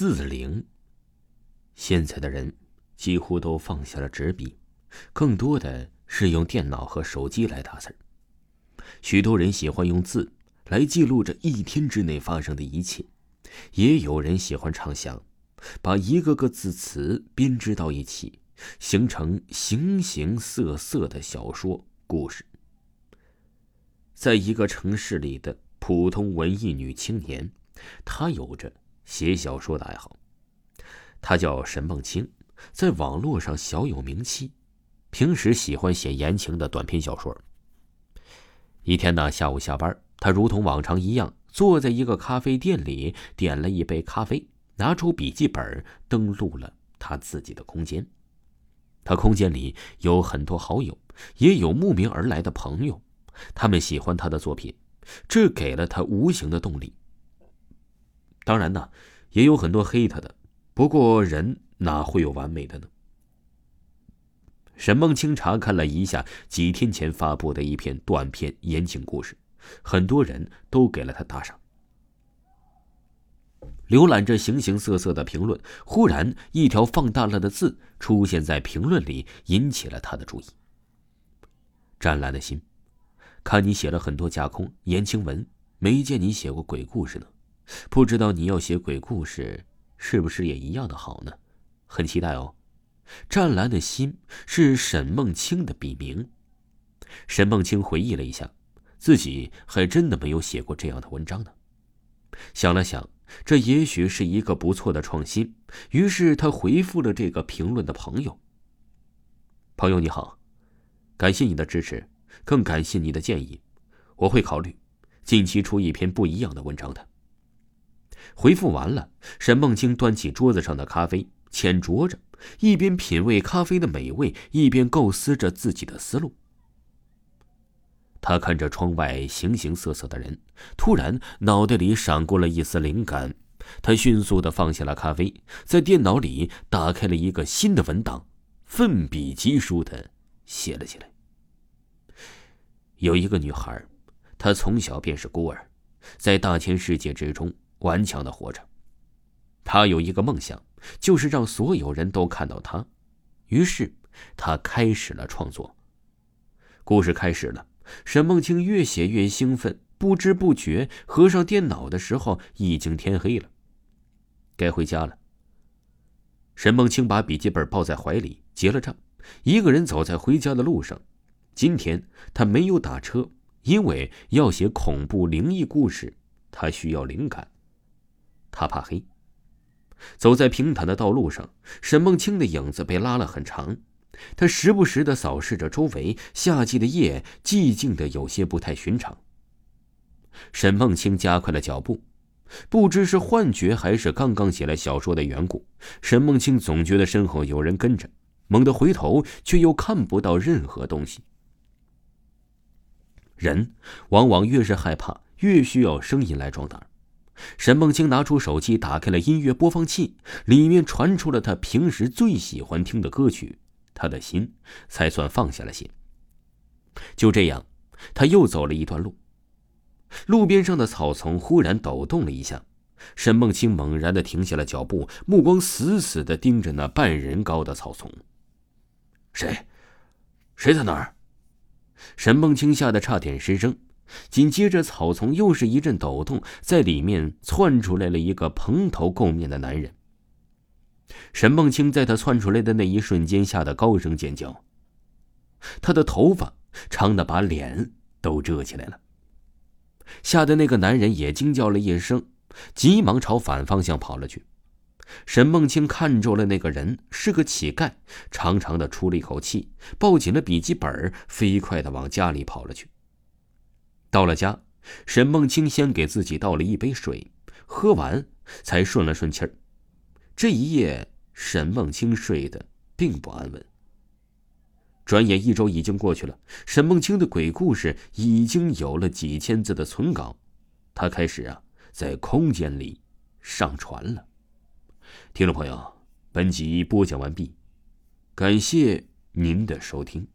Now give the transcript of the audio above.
字灵。现在的人几乎都放下了纸笔，更多的是用电脑和手机来打字。许多人喜欢用字来记录着一天之内发生的一切，也有人喜欢畅想，把一个个字词编织到一起，形成形形色色的小说故事。在一个城市里的普通文艺女青年，她有着写小说的爱好。他叫沈梦清，在网络上小有名气，平时喜欢写言情的短篇小说。一天呢，下午下班，他如同往常一样，坐在一个咖啡店里，点了一杯咖啡，拿出笔记本，登录了他自己的空间。他空间里有很多好友，也有慕名而来的朋友。他们喜欢他的作品，这给了他无形的动力。当然呢，也有很多黑他的，不过人哪会有完美的呢？沈梦清查看了一下几天前发布的一篇短篇言情故事，很多人都给了他打赏。浏览着形形色色的评论，忽然一条放大了的字出现在评论里，引起了他的注意。湛蓝的心。看你写了很多架空言情文，没见你写过鬼故事呢。不知道你要写鬼故事，是不是也一样的好呢？很期待哦。湛蓝的心是沈梦清的笔名。沈梦清回忆了一下，自己还真的没有写过这样的文章呢。想了想，这也许是一个不错的创新。于是他回复了这个评论的朋友：“朋友你好，感谢你的支持。”更感谢你的建议，我会考虑近期出一篇不一样的文章的。回复完了，沈梦清端起桌子上的咖啡，浅酌着，一边品味咖啡的美味，一边构思着自己的思路。他看着窗外形形色色的人，突然脑袋里闪过了一丝灵感，他迅速的放下了咖啡，在电脑里打开了一个新的文档，奋笔疾书的写了起来。有一个女孩，她从小便是孤儿，在大千世界之中顽强的活着。他有一个梦想，就是让所有人都看到他。于是，他开始了创作。故事开始了，沈梦清越写越兴奋，不知不觉合上电脑的时候，已经天黑了。该回家了。沈梦清把笔记本抱在怀里，结了账，一个人走在回家的路上。今天他没有打车，因为要写恐怖灵异故事，他需要灵感。他怕黑。走在平坦的道路上，沈梦清的影子被拉了很长。他时不时的扫视着周围，夏季的夜寂静的有些不太寻常。沈梦清加快了脚步，不知是幻觉还是刚刚写了小说的缘故，沈梦清总觉得身后有人跟着，猛地回头，却又看不到任何东西。人往往越是害怕，越需要声音来壮胆。沈梦清拿出手机，打开了音乐播放器，里面传出了他平时最喜欢听的歌曲，他的心才算放下了心。就这样，他又走了一段路，路边上的草丛忽然抖动了一下，沈梦清猛然的停下了脚步，目光死死的盯着那半人高的草丛。谁？谁在那儿？沈梦清吓得差点失声，紧接着草丛又是一阵抖动，在里面窜出来了一个蓬头垢面的男人。沈梦清在他窜出来的那一瞬间吓得高声尖叫，他的头发长的把脸都遮起来了。吓得那个男人也惊叫了一声，急忙朝反方向跑了去。沈梦清看中了那个人，是个乞丐，长长的出了一口气，抱紧了笔记本，飞快的往家里跑了去。到了家，沈梦清先给自己倒了一杯水，喝完才顺了顺气儿。这一夜，沈梦清睡得并不安稳。转眼一周已经过去了，沈梦清的鬼故事已经有了几千字的存稿，他开始啊，在空间里上传了。听众朋友，本集播讲完毕，感谢您的收听。